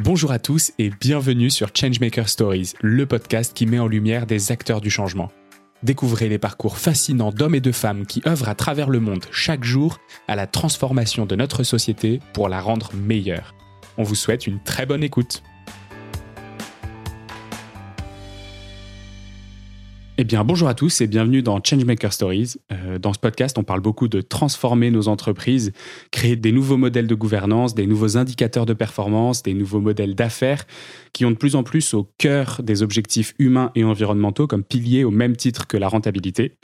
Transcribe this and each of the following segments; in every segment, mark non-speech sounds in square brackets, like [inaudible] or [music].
Bonjour à tous et bienvenue sur Changemaker Stories, le podcast qui met en lumière des acteurs du changement. Découvrez les parcours fascinants d'hommes et de femmes qui œuvrent à travers le monde chaque jour à la transformation de notre société pour la rendre meilleure. On vous souhaite une très bonne écoute. Eh bien, bonjour à tous et bienvenue dans Changemaker Stories. Euh, dans ce podcast, on parle beaucoup de transformer nos entreprises, créer des nouveaux modèles de gouvernance, des nouveaux indicateurs de performance, des nouveaux modèles d'affaires qui ont de plus en plus au cœur des objectifs humains et environnementaux comme piliers au même titre que la rentabilité.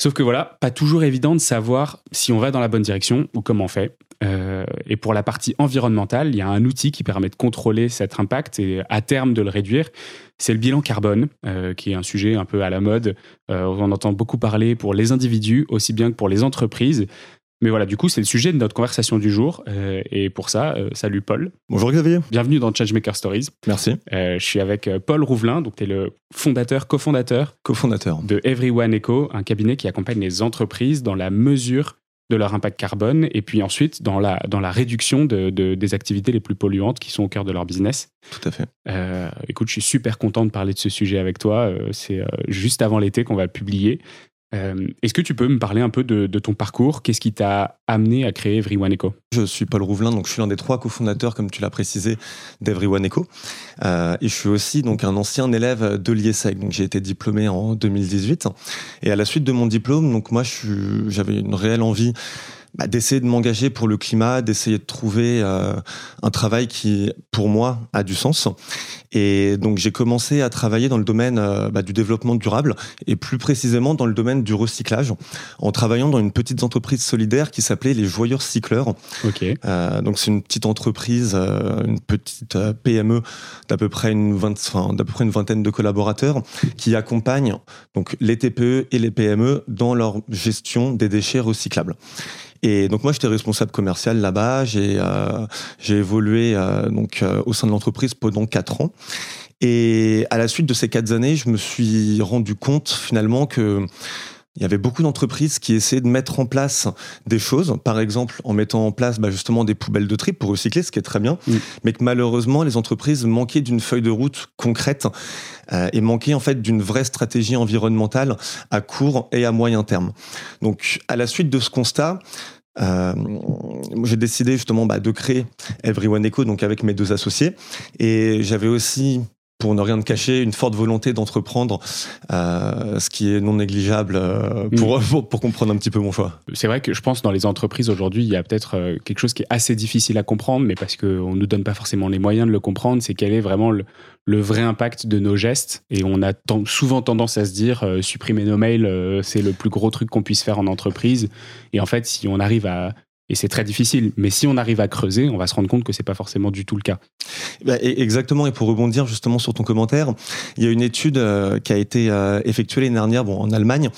Sauf que voilà, pas toujours évident de savoir si on va dans la bonne direction ou comment on fait. Euh, et pour la partie environnementale, il y a un outil qui permet de contrôler cet impact et à terme de le réduire. C'est le bilan carbone, euh, qui est un sujet un peu à la mode. Euh, on entend beaucoup parler pour les individus, aussi bien que pour les entreprises. Mais voilà, du coup, c'est le sujet de notre conversation du jour. et pour ça, salut Paul. Bonjour Xavier. Bienvenue dans Changemaker Stories. Merci. je suis avec Paul Rouvelin, donc tu es le fondateur, cofondateur. Cofondateur. De Everyone Eco, un cabinet qui accompagne les entreprises dans la mesure de leur impact carbone et puis ensuite dans la, dans la réduction de, des activités les plus polluantes qui sont au cœur de leur business. Tout à fait. Euh, écoute, je suis super content de parler de ce sujet avec toi. Euh, c'est euh, juste avant l'été qu'on va le publier. Euh, est-ce que tu peux me parler un peu de, ton parcours? Qu'est-ce qui t'a amené à créer Everyone Eco Je suis Paul Rouvelin, donc je suis l'un des trois cofondateurs, comme tu l'as précisé, d'Everyone Eco. Euh, et je suis aussi donc un ancien élève de l'IESEC. J'ai été diplômé en 2018. Et à la suite de mon diplôme, donc moi j'avais une réelle envie bah, d'essayer de m'engager pour le climat, d'essayer de trouver euh, un travail qui, pour moi, a du sens. Et donc j'ai commencé à travailler dans le domaine euh, bah, du développement durable et plus précisément dans le domaine du recyclage, en travaillant dans une petite entreprise solidaire qui s'appelait les Joyeux Cycleurs. Euh, donc c'est une petite entreprise, une petite PME d'à peu près une enfin, d'à peu près une vingtaine de collaborateurs qui accompagnent donc les TPE et les PME dans leur gestion des déchets recyclables. Et donc moi j'étais responsable commercial là-bas, j'ai euh, évolué euh, donc euh, au sein de l'entreprise pendant quatre ans. Et à la suite de ces quatre années, je me suis rendu compte finalement que il y avait beaucoup d'entreprises qui essayaient de mettre en place des choses, par exemple en mettant en place bah, justement des poubelles de tri pour recycler, ce qui est très bien, mais que malheureusement les entreprises manquaient d'une feuille de route concrète euh, et manquaient en fait d'une vraie stratégie environnementale à court et à moyen terme. Donc à la suite de ce constat, euh, j'ai décidé justement bah, de créer Everyone Eco donc avec mes deux associés. Et j'avais aussi pour ne rien te cacher, une forte volonté d'entreprendre, euh, ce qui est non négligeable euh, pour, mm. pour, comprendre un petit peu mon choix. C'est vrai que je pense dans les entreprises aujourd'hui, il y a peut-être euh, quelque chose qui est assez difficile à comprendre, mais parce qu'on ne nous donne pas forcément les moyens de le comprendre, c'est quel est vraiment le, le, vrai impact de nos gestes. Et on a souvent tendance à se dire, supprimer nos mails, c'est le plus gros truc qu'on puisse faire en entreprise. Et en fait, si on arrive à et c'est très difficile. Mais si on arrive à creuser, on va se rendre compte que c'est pas forcément du tout le cas. Bah, exactement. Et pour rebondir justement sur ton commentaire, il y a une étude euh, qui a été euh, effectuée l'année dernière, bon, en Allemagne,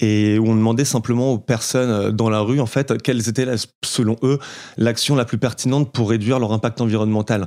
et où on demandait simplement aux personnes euh, dans la rue, en fait, quelles étaient, selon eux, l'action la plus pertinente pour réduire leur impact environnemental.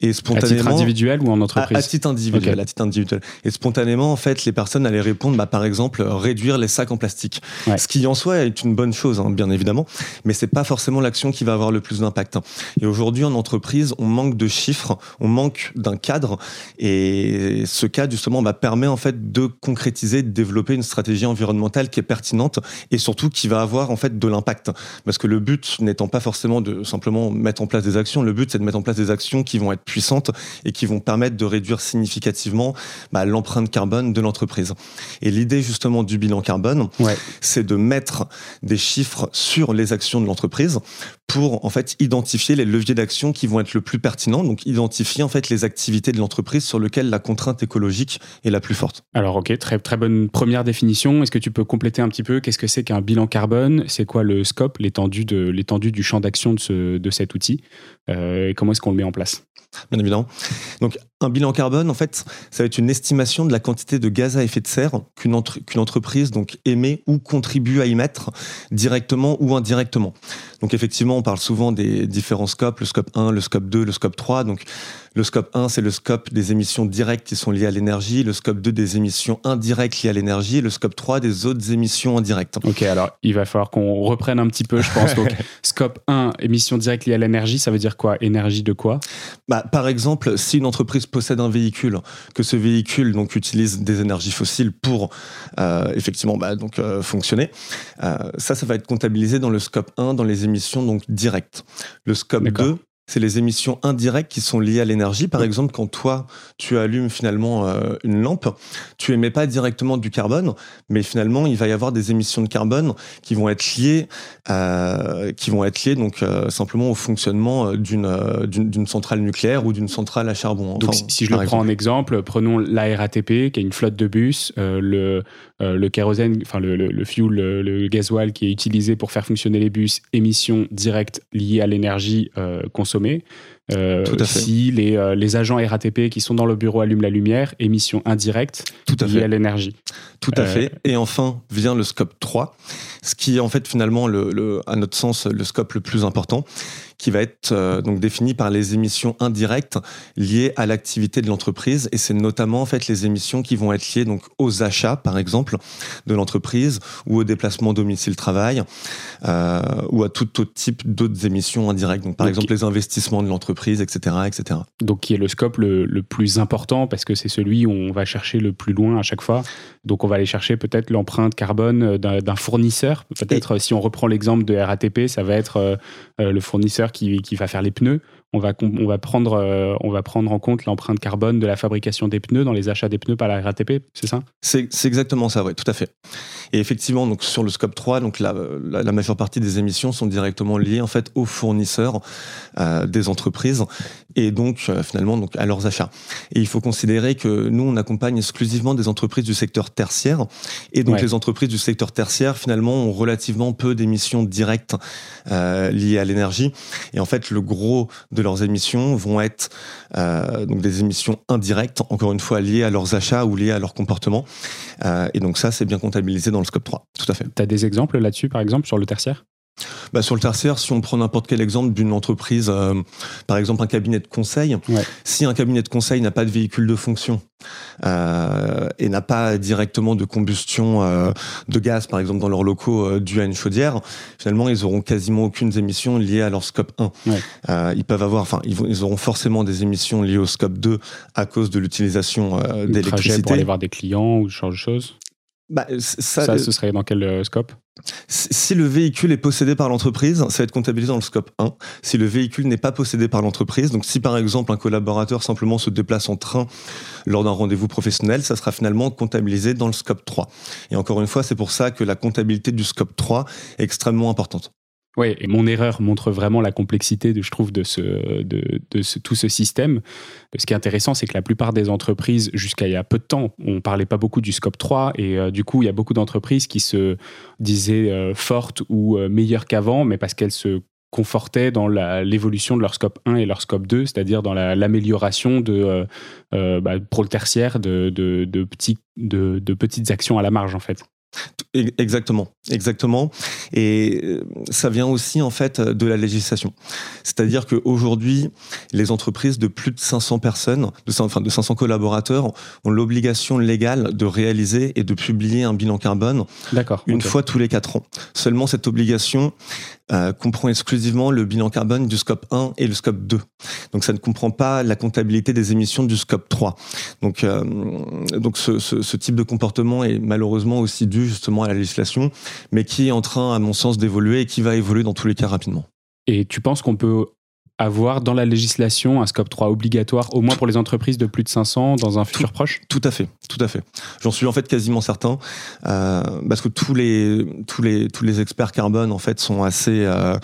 Et spontanément. À titre individuel ou en entreprise à, titre individuel, à titre individuel. Et spontanément, en fait, les personnes allaient répondre, bah, par exemple, réduire les sacs en plastique. Ce qui en soi est une bonne chose, hein, bien évidemment, mais c'est pas forcément l'action qui va avoir le plus d'impact. Et aujourd'hui, en entreprise, on manque de chiffres, on manque d'un cadre, et ce cadre, justement, bah, permet en fait de concrétiser, de développer une stratégie environnementale qui est pertinente et surtout qui va avoir en fait de l'impact. Parce que le but n'étant pas forcément de simplement mettre en place des actions, le but c'est de mettre en place des actions qui vont être puissantes et qui vont permettre de réduire significativement bah, l'empreinte carbone de l'entreprise. Et l'idée justement du bilan carbone, c'est de mettre des chiffres sur les actions de l'entreprise pour en fait identifier les leviers d'action qui vont être le plus pertinents, donc identifier en fait les activités de l'entreprise sur lesquelles la contrainte écologique est la plus forte. Alors ok, très très bonne première définition. Est-ce que tu peux compléter un petit peu? Qu'est-ce que c'est qu'un bilan carbone? C'est quoi le scope, l'étendue de l'étendue du champ d'action de, ce, de cet outil? Euh, et comment est-ce qu'on le met en place? Bien évidemment. Donc un bilan carbone, en fait, ça va être une estimation de la quantité de gaz à effet de serre qu'une entreprise donc émet ou contribue à y mettre directement ou indirectement. Donc effectivement, on parle souvent des différents scopes, le scope 1, le scope 2, le scope 3. Donc le scope 1, c'est le scope des émissions directes qui sont liées à l'énergie, le scope 2 des émissions indirectes liées à l'énergie et le scope 3 des autres émissions indirectes. Ok, alors il va falloir qu'on reprenne un petit peu, je pense. [laughs] Donc scope 1, émissions directes liées à l'énergie, ça veut dire quoi? Énergie de quoi? Bah, Par exemple, si une entreprise possède un véhicule, que ce véhicule donc utilise des énergies fossiles pour euh, effectivement bah, donc euh, fonctionner, euh, ça, ça va être comptabilisé dans le scope 1, dans les émissions donc directes. Le scope 2, c'est les émissions indirectes qui sont liées à l'énergie. Par exemple, quand toi, tu allumes finalement euh, une lampe, tu émets pas directement du carbone, mais finalement, il va y avoir des émissions de carbone qui vont être liées, euh, qui vont être liées donc euh, simplement au fonctionnement d'une d'une centrale nucléaire ou d'une centrale à charbon. donc, si je le prends en exemple, prenons la RATP, qui est une flotte de bus, le le kérosène, enfin le, fuel, le, le, gasoil qui est utilisé pour faire fonctionner les bus, émissions directes liées à l'énergie consommée euh, si les, euh, les, agents RATP qui sont dans le bureau allument la lumière, émission indirecte Tout à liée à l'énergie. Tout à euh, fait. Et enfin vient le scope 3, ce qui est en fait finalement, le, à notre sens, le scope le plus important, qui va être euh, donc défini par les émissions indirectes liées à l'activité de l'entreprise. Et c'est notamment en fait les émissions qui vont être liées donc aux achats par exemple de l'entreprise ou au déplacement domicile travail euh, ou à tout autre type d'autres émissions indirectes. Donc par exemple les investissements de l'entreprise etc etc donc qui est le scope le, le plus important parce que c'est celui où on va chercher le plus loin à chaque fois. Donc on va aller chercher peut-être l'empreinte carbone d'un fournisseur. Peut-être si on reprend l'exemple de RATP ça va être euh, le fournisseur qui, va faire les pneus, on va, on va, prendre, euh, on va prendre en compte l'empreinte carbone de la fabrication des pneus dans les achats des pneus par la RATP, c'est ça? C'est exactement ça, oui, tout à fait. Et effectivement, donc sur le scope 3, donc la, la, majeure partie des émissions sont directement liées en fait aux fournisseurs euh, des entreprises et donc euh, finalement donc à leurs achats. Et il faut considérer que nous on accompagne exclusivement des entreprises du secteur tertiaire et donc les entreprises du secteur tertiaire finalement ont relativement peu d'émissions directes liées à l'énergie et en fait le gros de leurs émissions vont être euh, donc des émissions indirectes encore une fois liées à leurs achats ou liées à leur comportement euh, et donc ça c'est bien comptabilisé dans le scope 3 tout à fait. Tu as des exemples là-dessus par exemple sur le tertiaire? Bah, sur le tertiaire, si on prend n'importe quel exemple d'une entreprise, euh, par exemple un cabinet de conseil, si un cabinet de conseil n'a pas de véhicule de fonction euh, et n'a pas directement de combustion euh, de gaz, par exemple dans leurs locaux dû à une chaudière, finalement ils auront quasiment aucune émission liée à leur scope 1. ils peuvent avoir, enfin ils, ils, auront forcément des émissions liées au scope 2 à cause de l'utilisation d'électricité. pour aller voir des clients ou ce genre de choses. Bah, ça, ça, ce serait dans quel scope? Si le véhicule est possédé par l'entreprise, ça va être comptabilisé dans le scope 1. Si le véhicule n'est pas possédé par l'entreprise, donc si par exemple un collaborateur simplement se déplace en train lors d'un rendez-vous professionnel, ça sera finalement comptabilisé dans le scope 3. Et encore une fois, c'est pour ça que la comptabilité du scope 3 est extrêmement importante. Oui, et mon erreur montre vraiment la complexité, de, je trouve, de, ce, de, de tout ce système. Ce qui est intéressant, c'est que la plupart des entreprises, jusqu'à il y a peu de temps, on parlait pas beaucoup du scope 3, et euh, du coup, il y a beaucoup d'entreprises qui se disaient euh, fortes ou euh, meilleures qu'avant, mais parce qu'elles se confortaient dans l'évolution de leur scope 1 et leur scope 2, c'est-à-dire dans l'amélioration de, bah, pour le tertiaire de petites actions à la marge, en fait. Exactement, exactement. Et euh, ça vient aussi en fait de la législation. C'est-à-dire qu'aujourd'hui, les entreprises de plus de 500 personnes, de, enfin de 500 collaborateurs, ont l'obligation légale de réaliser et de publier un bilan carbone une fois tous les quatre ans. Seulement cette obligation euh, comprend exclusivement le bilan carbone du scope 1 et le scope 2. Donc ça ne comprend pas la comptabilité des émissions du scope 3. Donc, euh, donc ce, ce, ce, type de comportement est malheureusement aussi dû justement à la législation, mais qui est en train, à mon sens, d'évoluer et qui va évoluer dans tous les cas rapidement. Et tu penses qu'on peut avoir dans la législation un scope 3 obligatoire, au moins pour les entreprises de plus de 500 dans un futur proche? Tout à fait, tout à fait. J'en suis en fait quasiment certain, euh, parce que tous les, tous, les, tous les experts carbone en fait sont assez... Euh,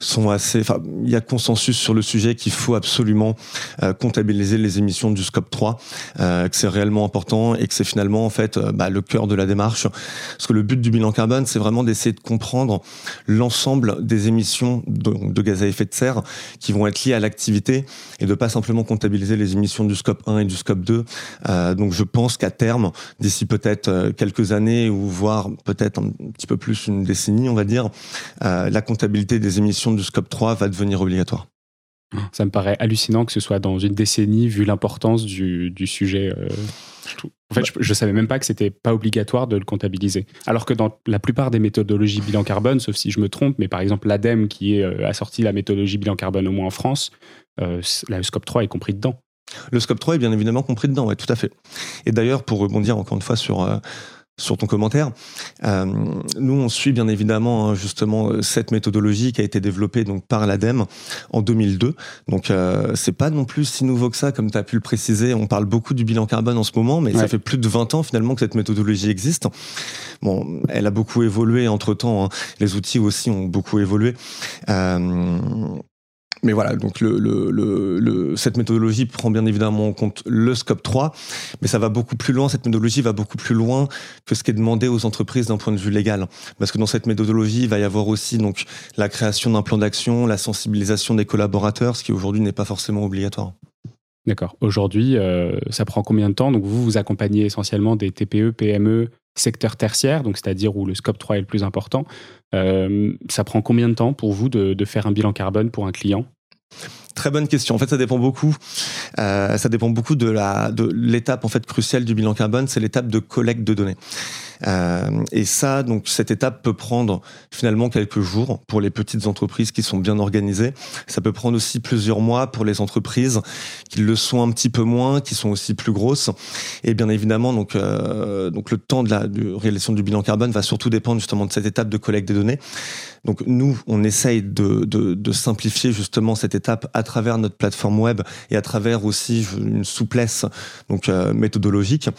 sont assez. Enfin, il y a consensus sur le sujet qu'il faut absolument euh, comptabiliser les émissions du scope 3, euh, que c'est réellement important et que c'est finalement en fait euh, bah, le cœur de la démarche. Parce que le but du bilan carbone, c'est vraiment d'essayer de comprendre l'ensemble des émissions de, de, gaz à effet de serre qui vont être liées à l'activité et de pas simplement comptabiliser les émissions du scope 1 et du scope 2. Euh, donc je pense qu'à terme, d'ici peut-être quelques années ou voire peut-être un petit peu plus une décennie, on va dire, la comptabilité des émissions du scope 3 va devenir obligatoire. Ça me paraît hallucinant que ce soit dans une décennie, vu l'importance du, sujet. Euh, en fait, je, ne savais même pas que c'était pas obligatoire de le comptabiliser. Alors que dans la plupart des méthodologies bilan carbone, sauf si je me trompe, mais par exemple l'ADEME qui est, euh, a sorti la méthodologie bilan carbone au moins en France, euh, le scope 3 est compris dedans. Le scope 3 est bien évidemment compris dedans, oui, tout à fait. Et d'ailleurs, pour rebondir encore une fois sur sur ton commentaire. Euh, nous, on suit bien évidemment hein, justement euh, cette méthodologie qui a été développée donc par l'ADEME en 2002. Donc euh, c'est pas non plus si nouveau que ça, comme tu as pu le préciser. On parle beaucoup du bilan carbone en ce moment, mais ça fait plus de 20 ans finalement que cette méthodologie existe. Bon, elle a beaucoup évolué entre temps. Hein. Les outils aussi ont beaucoup évolué. Euh, mais voilà, donc cette méthodologie prend bien évidemment en compte le scope 3, mais ça va beaucoup plus loin, cette méthodologie va beaucoup plus loin que ce qui est demandé aux entreprises d'un point de vue légal. Parce que dans cette méthodologie, il va y avoir aussi la création d'un plan d'action, la sensibilisation des collaborateurs, ce qui aujourd'hui n'est pas forcément obligatoire. D'accord. Aujourd'hui, euh, ça prend combien de temps? Donc vous, vous accompagnez essentiellement des TPE, PME, secteur tertiaire, donc c'est-à-dire où le scope 3 est le plus important. Euh, ça prend combien de temps pour vous de, faire un bilan carbone pour un client? Très bonne question. En fait, ça dépend beaucoup. Euh, ça dépend beaucoup de la de l'étape en fait cruciale du bilan carbone, c'est l'étape de collecte de données. Euh, et ça, donc cette étape peut prendre finalement quelques jours pour les petites entreprises qui sont bien organisées. Ça peut prendre aussi plusieurs mois pour les entreprises qui le sont un petit peu moins, qui sont aussi plus grosses. Et bien évidemment, donc euh, donc le temps de la réalisation du bilan carbone va surtout dépendre justement de cette étape de collecte des données. Donc nous, on essaye de, de, de simplifier justement cette étape à travers notre plateforme web et à travers aussi une souplesse donc euh, méthodologique.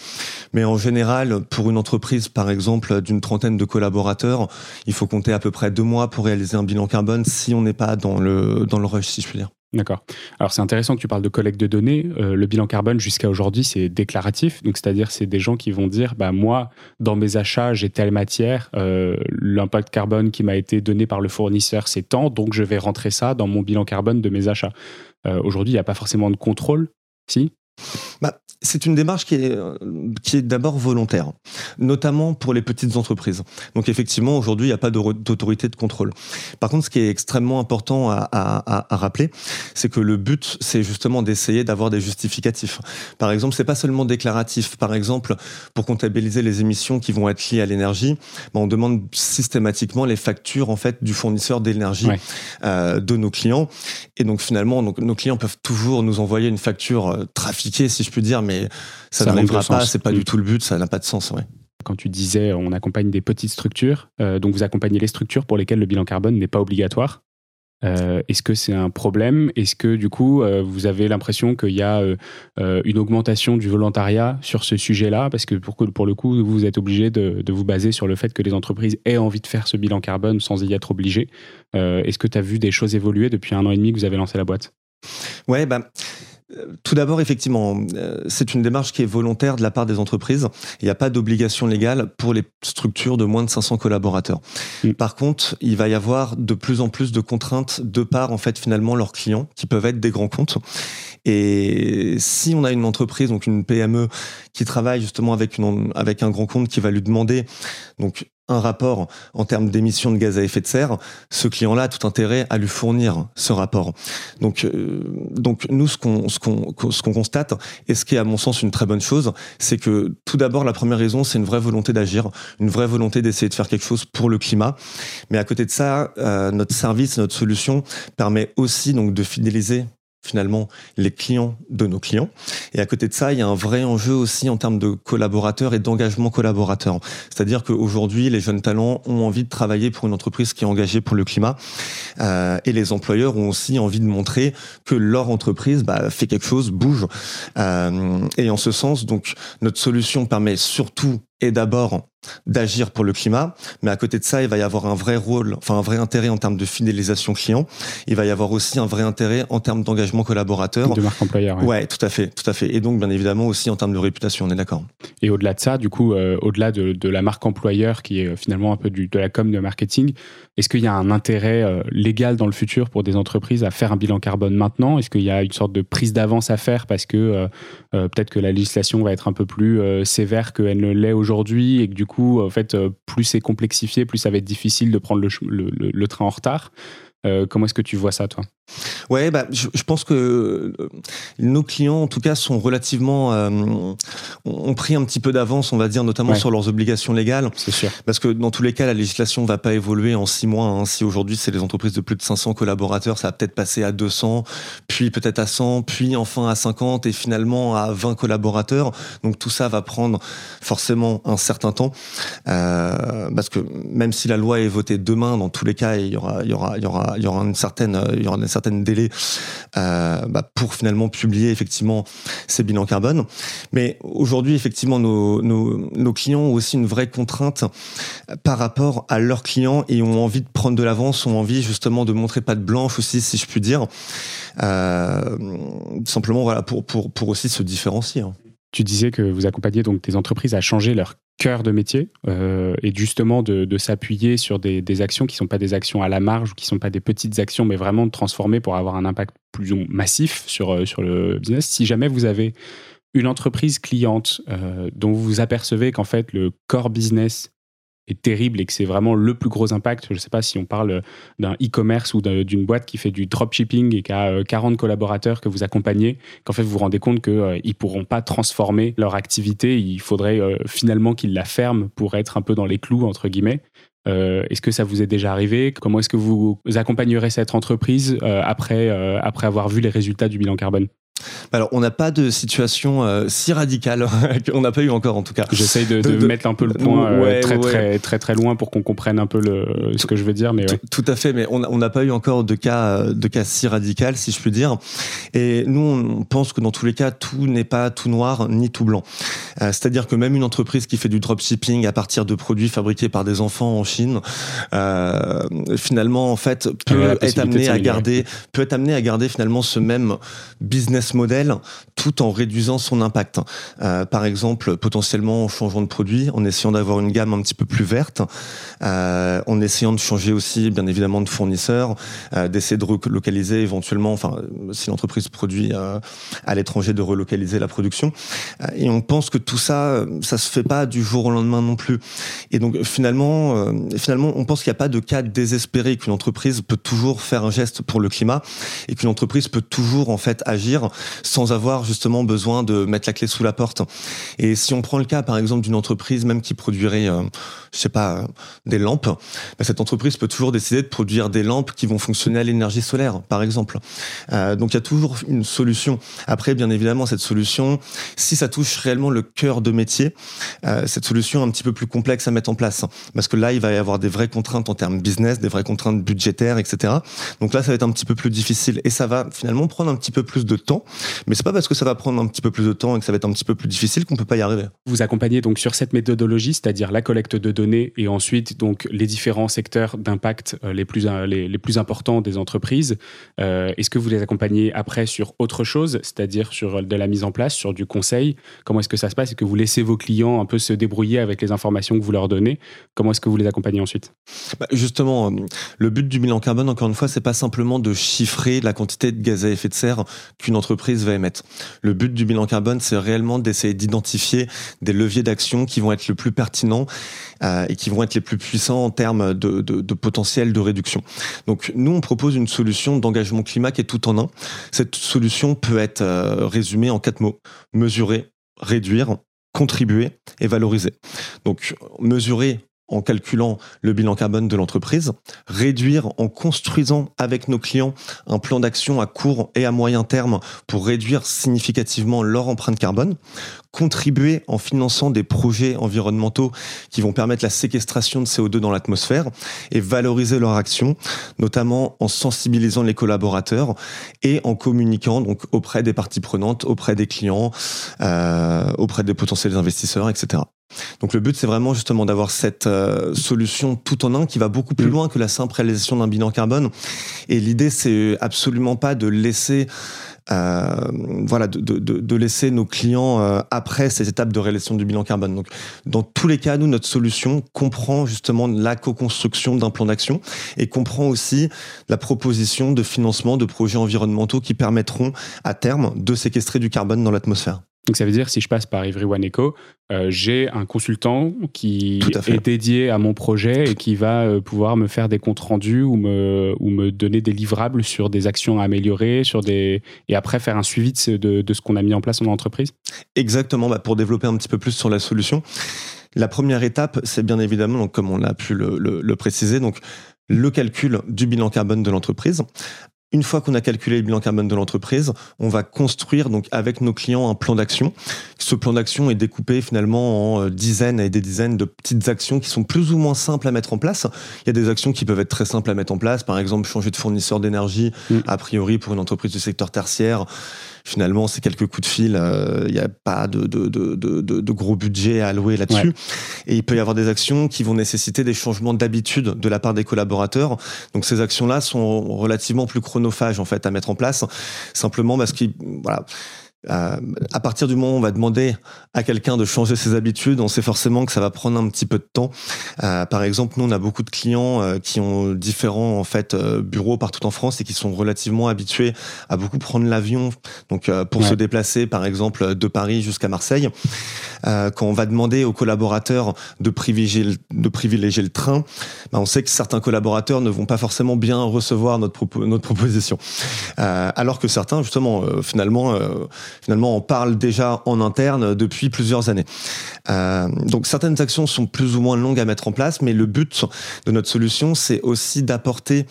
Mais en général, pour une entreprise par exemple d'une trentaine de collaborateurs, il faut compter à peu près deux mois pour réaliser un bilan carbone si on n'est pas dans le, dans le rush, si je puis dire. D'accord. Alors c'est intéressant que tu parles de collecte de données. Euh, le bilan carbone jusqu'à aujourd'hui c'est déclaratif, donc c'est-à-dire c'est des gens qui vont dire bah moi dans mes achats j'ai telle matière, euh, l'impact carbone qui m'a été donné par le fournisseur c'est tant, donc je vais rentrer ça dans mon bilan carbone de mes achats. Euh, aujourd'hui il n'y a pas forcément de contrôle, si? Bah, c'est une démarche qui est, euh, qui est d'abord volontaire, notamment pour les petites entreprises. Donc effectivement, aujourd'hui, il n'y a pas d'autorité de contrôle. Par contre, ce qui est extrêmement important à, à, à rappeler, c'est que le but, c'est justement d'essayer d'avoir des justificatifs. Par exemple, c'est pas seulement déclaratif. Par exemple, pour comptabiliser les émissions qui vont être liées à l'énergie, bah, on demande systématiquement les factures en fait du fournisseur d'énergie euh, de nos clients. Et donc finalement, donc, nos clients peuvent toujours nous envoyer une facture euh, si je puis dire mais ça, n'arrivera pas, c'est pas du mm. tout le but, ça n'a pas de sens. Ouais. Quand tu disais on accompagne des petites structures, euh, donc vous accompagnez les structures pour lesquelles le bilan carbone n'est pas obligatoire. Euh, est-ce que c'est un problème? Est-ce que du coup, euh, vous avez l'impression qu'il y a une augmentation du volontariat sur ce sujet-là? Parce que pour, pour, le coup, vous êtes obligé de, vous baser sur le fait que les entreprises aient envie de faire ce bilan carbone sans y être obligées. Est-ce que tu as vu des choses évoluer depuis un an et demi que vous avez lancé la boîte? Ouais, bah, tout d'abord, effectivement, euh, c'est une démarche qui est volontaire de la part des entreprises. Il n'y a pas d'obligation légale pour les structures de moins de 500 collaborateurs. Mm. Par contre, il va y avoir de plus en plus de contraintes de part, en fait, finalement, leurs clients, qui peuvent être des grands comptes. Et si on a une entreprise, donc une PME, qui travaille justement avec, une, avec un grand compte qui va lui demander donc un rapport en termes d'émissions de gaz à effet de serre, ce client-là a tout intérêt à lui fournir ce rapport. Donc, euh, donc nous, ce qu'on ce qu'on ce qu'on constate, et ce qui est à mon sens une très bonne chose, c'est que tout d'abord, la première raison, c'est une vraie volonté d'agir, une vraie volonté d'essayer de faire quelque chose pour le climat. Mais à côté de ça, euh, notre service, notre solution permet aussi donc de fidéliser finalement les clients de nos clients. Et à côté de ça, il y a un vrai enjeu aussi en termes de collaborateurs et d'engagement collaborateur. C'est-à-dire qu'aujourd'hui, les jeunes talents ont envie de travailler pour une entreprise qui est engagée pour le climat. Euh, et les employeurs ont aussi envie de montrer que leur entreprise bah, fait quelque chose, bouge. Euh, et en ce sens, donc, notre solution permet surtout est d'abord d'agir pour le climat, mais à côté de ça, il va y avoir un vrai rôle, enfin un vrai intérêt en termes de fidélisation client. Il va y avoir aussi un vrai intérêt en termes d'engagement collaborateur. De marque employeur. Ouais. ouais. tout à fait, tout à fait. Et donc, bien évidemment, aussi en termes de réputation, on est d'accord. Et au-delà de ça, du coup, euh, au-delà de, de, la marque employeur, qui est euh, finalement un peu du, de la com de marketing, est-ce qu'il y a un intérêt euh, légal dans le futur pour des entreprises à faire un bilan carbone maintenant? Est-ce qu'il y a une sorte de prise d'avance à faire parce que euh, euh, peut-être que la législation va être un peu plus sévère qu'elle ne l'est aujourd'hui et que du coup, en fait, plus c'est complexifié, plus ça va être difficile de prendre le, train en retard? Comment est-ce que tu vois ça, toi? Ouais, bah, je, je, pense que euh, nos clients, en tout cas, sont relativement euh, ont pris un petit peu d'avance, on va dire, notamment sur leurs obligations légales. C'est sûr. Parce que dans tous les cas, la législation va pas évoluer en six mois. Hein. Si aujourd'hui c'est les entreprises de plus de 500 collaborateurs, ça va peut-être passer à 200, puis peut-être à 100, puis enfin à 50 et finalement à 20 collaborateurs. Donc tout ça va prendre forcément un certain temps, euh, parce que même si la loi est votée demain, dans tous les cas, il y aura, il y aura, il y aura, il y aura une certaine, il y aura une certaine certains délais euh, bah, pour finalement publier effectivement ces bilans carbone. Mais aujourd'hui, effectivement, nos, nos, clients ont aussi une vraie contrainte par rapport à leurs clients et ont envie de prendre de l'avance, ont envie justement de montrer pas de blanche aussi, si je puis dire. Euh, simplement, voilà, pour, pour, pour aussi se différencier. Hein. Tu disais que vous accompagnez donc des entreprises à changer leur cœur de métier euh, et justement de, s'appuyer sur des, des, actions qui ne sont pas des actions à la marge ou qui ne sont pas des petites actions, mais vraiment de transformer pour avoir un impact plus massif sur, euh, sur le business. Si jamais vous avez une entreprise cliente euh, dont vous vous apercevez qu'en fait le core business terrible et que c'est vraiment le plus gros impact. Je ne sais pas si on parle d'un e-commerce ou d'une boîte qui fait du dropshipping et qui a 40 euh, collaborateurs que vous accompagnez, qu'en fait vous vous rendez compte qu'ils euh, ne pourront pas transformer leur activité. Il faudrait euh, finalement qu'ils la ferment pour être un peu dans les clous, entre guillemets. est-ce que ça vous est déjà arrivé? Comment est-ce que vous accompagnerez cette entreprise après, après avoir vu les résultats du bilan carbone? Alors, on n'a pas de situation euh, si radicale [laughs] qu'on n'a pas eu encore, en tout cas. J'essaye de, de, mettre un peu le point euh, très, très, très, très, loin pour qu'on comprenne un peu le, ce que je veux dire. Mais tout, à fait, mais on n'a pas eu encore de cas, de cas si radical, si je puis dire. Et nous, on pense que dans tous les cas, tout n'est pas tout noir ni tout blanc. Euh, c'est-à-dire que même une entreprise qui fait du dropshipping à partir de produits fabriqués par des enfants en Chine, finalement, en fait, peut être amenée à garder, peut être amenée à garder finalement ce même business tout en réduisant son impact. Euh, par exemple, potentiellement en changeant de produit, en essayant d'avoir une gamme un petit peu plus verte, euh, en essayant de changer aussi, bien évidemment, de fournisseur, euh, d'essayer de relocaliser éventuellement, enfin, si l'entreprise produit à l'étranger, de relocaliser la production. Et on pense que tout ça, ça se fait pas du jour au lendemain non plus. Et donc finalement, finalement, on pense qu'il n'y a pas de cas désespéré qu'une entreprise peut toujours faire un geste pour le climat et qu'une entreprise peut toujours en fait agir sans avoir justement besoin de mettre la clé sous la porte. Et si on prend le cas, par exemple, d'une entreprise même qui produirait, euh, je sais pas, des lampes, bah, cette entreprise peut toujours décider de produire des lampes qui vont fonctionner à l'énergie solaire, par exemple. Euh, donc il y a toujours une solution. Après, bien évidemment, cette solution, si ça touche réellement le cœur de métier, euh, cette solution est un petit peu plus complexe à mettre en place, parce que là, il va y avoir des vraies contraintes en termes business, des vraies contraintes budgétaires, etc. Donc là, ça va être un petit peu plus difficile et ça va finalement prendre un petit peu plus de temps mais c'est pas parce que ça va prendre un petit peu plus de temps et que ça va être un petit peu plus difficile qu'on peut pas y arriver. Vous accompagnez donc sur cette méthodologie, c'est-à-dire la collecte de données et ensuite donc les différents secteurs d'impact euh, les plus euh, les, les, plus importants des entreprises. Euh, Est-ce que vous les accompagnez après sur autre chose, c'est-à-dire sur de la mise en place, sur du conseil? Comment est-ce que ça se passe? Est-ce que vous laissez vos clients un peu se débrouiller avec les informations que vous leur donnez? Comment est-ce que vous les accompagnez ensuite? Bah Justement, le but du bilan carbone, encore une fois, c'est pas simplement de chiffrer la quantité de gaz à effet de serre qu'une entreprise va émettre. Le but du bilan carbone, c'est réellement d'essayer d'identifier des leviers d'action qui vont être le plus pertinents euh, et qui vont être les plus puissants en termes de, potentiel de réduction. Donc nous, on propose une solution d'engagement climat qui est tout en un. Cette solution peut être euh, résumée en quatre mots. Mesurer, réduire, contribuer et valoriser. Donc mesurer en calculant le bilan carbone de l'entreprise, réduire en construisant avec nos clients un plan d'action à court et à moyen terme pour réduire significativement leur empreinte carbone, contribuer en finançant des projets environnementaux qui vont permettre la séquestration de CO2 dans l'atmosphère et valoriser leur action, notamment en sensibilisant les collaborateurs et en communiquant donc auprès des parties prenantes, auprès des clients, euh, auprès des potentiels investisseurs, etc. Donc le but, c'est vraiment justement d'avoir cette euh, solution tout en un qui va beaucoup plus mm. loin que la simple réalisation d'un bilan carbone. Et l'idée, c'est absolument pas de laisser euh, voilà, de, de, de, laisser nos clients euh, après ces étapes de réalisation du bilan carbone. Donc, dans tous les cas, nous, notre solution comprend justement la co-construction d'un plan d'action et comprend aussi la proposition de financement de projets environnementaux qui permettront à terme de séquestrer du carbone dans l'atmosphère. Donc ça veut dire si je passe par Ivry One Eco, euh, j'ai un consultant qui est dédié à mon projet et qui va euh, pouvoir me faire des comptes rendus ou me, ou me donner des livrables sur des actions à améliorer, sur des et après faire un suivi de, de, ce qu'on a mis en place dans l'entreprise. Exactement, bah pour développer un petit peu plus sur la solution. La première étape, c'est bien évidemment, donc comme on a pu le, le, le préciser, donc le calcul du bilan carbone de l'entreprise une fois qu'on a calculé le bilan carbone de l'entreprise, on va construire donc avec nos clients un plan d'action. Ce plan d'action est découpé finalement en euh, dizaines et des dizaines de petites actions qui sont plus ou moins simples à mettre en place. Il y a des actions qui peuvent être très simples à mettre en place, par exemple changer de fournisseur d'énergie mm. a priori pour une entreprise du secteur tertiaire finalement, c'est quelques coups de fil. Il euh, n'y a pas de, de, de, de, gros budget à allouer là-dessus. Et il peut y avoir des actions qui vont nécessiter des changements d'habitude de la part des collaborateurs. Donc ces actions-là sont relativement plus chronophages en fait à mettre en place, simplement parce qu'ils voilà euh, à partir du moment où on va demander à quelqu'un de changer ses habitudes, on sait forcément que ça va prendre un petit peu de temps. Euh, par exemple, nous, on a beaucoup de clients euh, qui ont différents en fait bureaux partout en France et qui sont relativement habitués à beaucoup prendre l'avion, donc pour se déplacer, par exemple, de Paris jusqu'à Marseille. quand on va demander aux collaborateurs de privilégier le, de privilégier le train, bah, on sait que certains collaborateurs ne vont pas forcément bien recevoir notre notre proposition, alors que certains, justement, finalement finalement, on parle déjà en interne depuis plusieurs années. Euh, donc certaines actions sont plus ou moins longues à mettre en place, mais le but de notre solution, c'est aussi d'apporter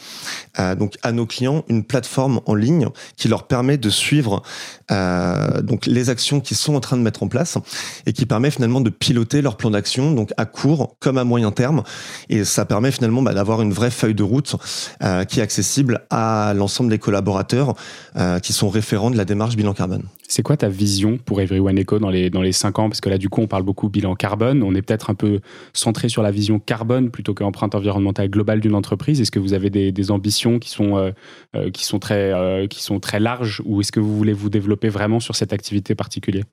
euh, donc à nos clients une plateforme en ligne qui leur permet de suivre euh, donc les actions qu'ils sont en train de mettre en place et qui permet finalement de piloter leur plan d'action donc à court comme à moyen terme et ça permet finalement bah, d'avoir une vraie feuille de route euh, qui est accessible à l'ensemble des collaborateurs euh, qui sont référents de la démarche bilan carbone. C'est quoi ta vision pour Everyone Eco dans les, dans les 5 ans? Parce que là, du coup, on parle beaucoup bilan carbone. On est peut-être un peu centré sur la vision carbone plutôt qu'empreinte environnementale globale d'une entreprise. Est-ce que vous avez des, ambitions qui sont, euh, euh, qui, sont très, euh, qui sont très larges ou est-ce que vous voulez vous développer vraiment sur cette activité particulière?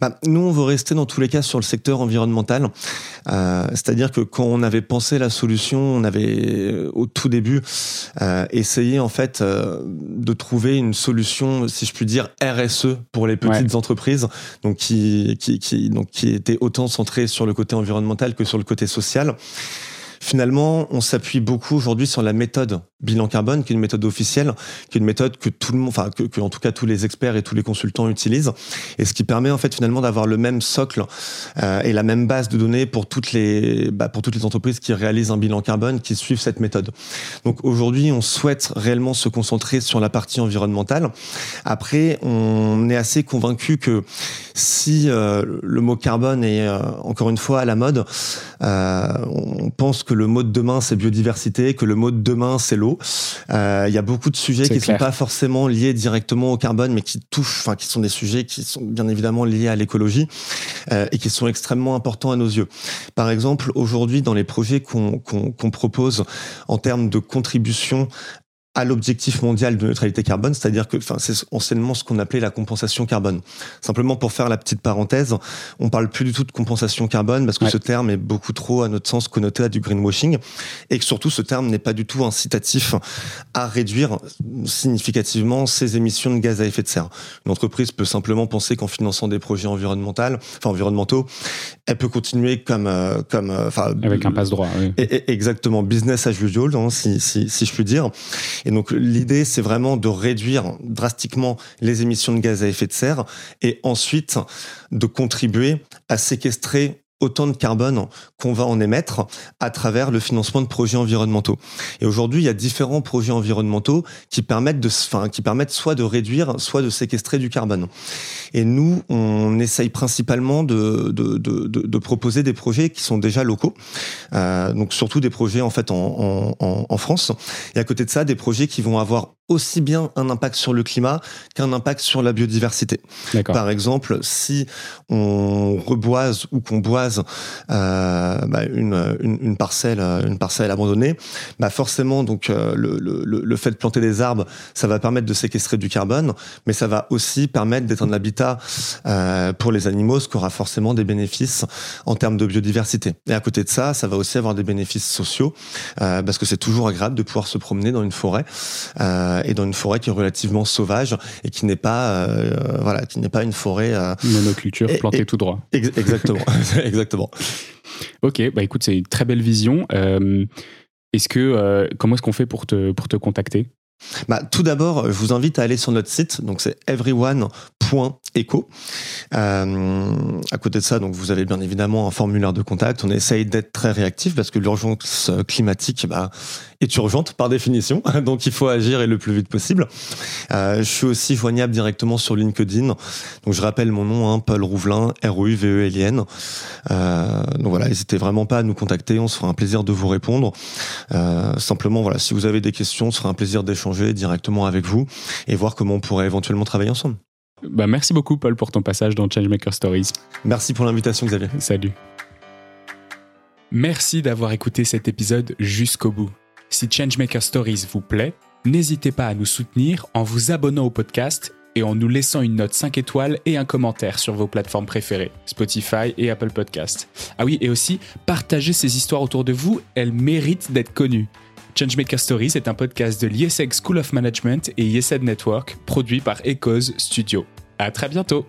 Bah, nous, on veut rester dans tous les cas sur le secteur environnemental. Euh, C'est-à-dire que quand on avait pensé la solution, on avait euh, au tout début euh, essayé en fait euh, de trouver une solution, si je puis dire, RSE pour les petites entreprises, donc qui, qui, qui, donc qui était autant centrée sur le côté environnemental que sur le côté social. Finalement, on s'appuie beaucoup aujourd'hui sur la méthode bilan carbone, qui est une méthode officielle, qui est une méthode que tout le monde, enfin que, que, en tout cas tous les experts et tous les consultants utilisent, et ce qui permet en fait finalement d'avoir le même socle euh, et la même base de données pour toutes les bah, pour toutes les entreprises qui réalisent un bilan carbone, qui suivent cette méthode. Donc aujourd'hui, on souhaite réellement se concentrer sur la partie environnementale. Après, on est assez convaincu que si euh, le mot carbone est euh, encore une fois à la mode, euh, on pense que le mot de demain c'est biodiversité, que le mot de demain c'est l'eau euh, il y a beaucoup de sujets qui ne sont pas forcément liés directement au carbone, mais qui touchent, enfin qui sont des sujets qui sont bien évidemment liés à l'écologie euh, et qui sont extrêmement importants à nos yeux. Par exemple, aujourd'hui, dans les projets qu'on propose en termes de contribution à l'objectif mondial de neutralité carbone, c'est-à-dire que enfin, c'est anciennement ce qu'on appelait la compensation carbone. Simplement pour faire la petite parenthèse, on parle plus du tout de compensation carbone parce que ce terme est beaucoup trop, à notre sens, connoté à du greenwashing et que surtout ce terme n'est pas du tout incitatif à réduire significativement ses émissions de gaz à effet de serre. Une entreprise peut simplement penser qu'en finançant des projets environnementaux, enfin environnementaux, elle peut continuer comme euh, comme euh, enfin avec un passe droit. Oui. exactement business as usual, hein, si, si si je puis dire. Et donc l'idée, c'est vraiment de réduire drastiquement les émissions de gaz à effet de serre et ensuite de contribuer à séquestrer autant de carbone qu'on va en émettre à travers le financement de projets environnementaux. Et aujourd'hui, il y a différents projets environnementaux qui permettent de, enfin, qui permettent soit de réduire, soit de séquestrer du carbone. Et nous, on essaye principalement de, de, de, de proposer des projets qui sont déjà locaux, euh, donc surtout des projets en fait en, en, en France. Et à côté de ça, des projets qui vont avoir aussi bien un impact sur le climat qu'un impact sur la biodiversité. Par exemple, si on reboise ou qu'on boise euh, bah, une, une, une, parcelle, une parcelle abandonnée, bah forcément, donc le, le, le, fait de planter des arbres, ça va permettre de séquestrer du carbone, mais ça va aussi permettre d'être un habitat euh, pour les animaux, ce qui aura forcément des bénéfices en termes de biodiversité. Et à côté de ça, ça va aussi avoir des bénéfices sociaux, euh, parce que c'est toujours agréable de pouvoir se promener dans une forêt euh, et dans une forêt qui est relativement sauvage et qui n'est pas, euh, voilà, qui n'est pas une forêt monoculture plantée tout droit. exactement, [laughs] exactement. Ok, bah écoute, c'est une très belle vision. est-ce que comment est-ce qu'on fait pour te pour te contacter? Bah, tout d'abord, je vous invite à aller sur notre site, donc c'est everyone.eco. Euh, à côté de ça, donc vous avez bien évidemment un formulaire de contact. On essaye d'être très réactif parce que l'urgence climatique bah, est urgente par définition, [laughs] donc il faut agir et le plus vite possible. Euh, je suis aussi joignable directement sur LinkedIn. Donc je rappelle mon nom, hein, Paul Rouvelin, r u v e l i n euh, donc voilà, n'hésitez vraiment pas à nous contacter, on se fera un plaisir de vous répondre. Euh, simplement, voilà, si vous avez des questions, on se fera un plaisir d'échanger directement avec vous et voir comment on pourrait éventuellement travailler ensemble. Bah, merci beaucoup, Paul, pour ton passage dans Changemaker Stories. Merci pour l'invitation, Xavier. Salut. Merci d'avoir écouté cet épisode jusqu'au bout. Si Changemaker Stories vous plaît, n'hésitez pas à nous soutenir en vous abonnant au podcast et en nous laissant une note 5 étoiles et un commentaire sur vos plateformes préférées, Spotify et Apple Podcast. Ah oui, et aussi, partagez ces histoires autour de vous, elles méritent d'être connues. Changemaker Stories est un podcast de l'ISEG School of Management et ISED Network, produit par Echoes Studio. À très bientôt!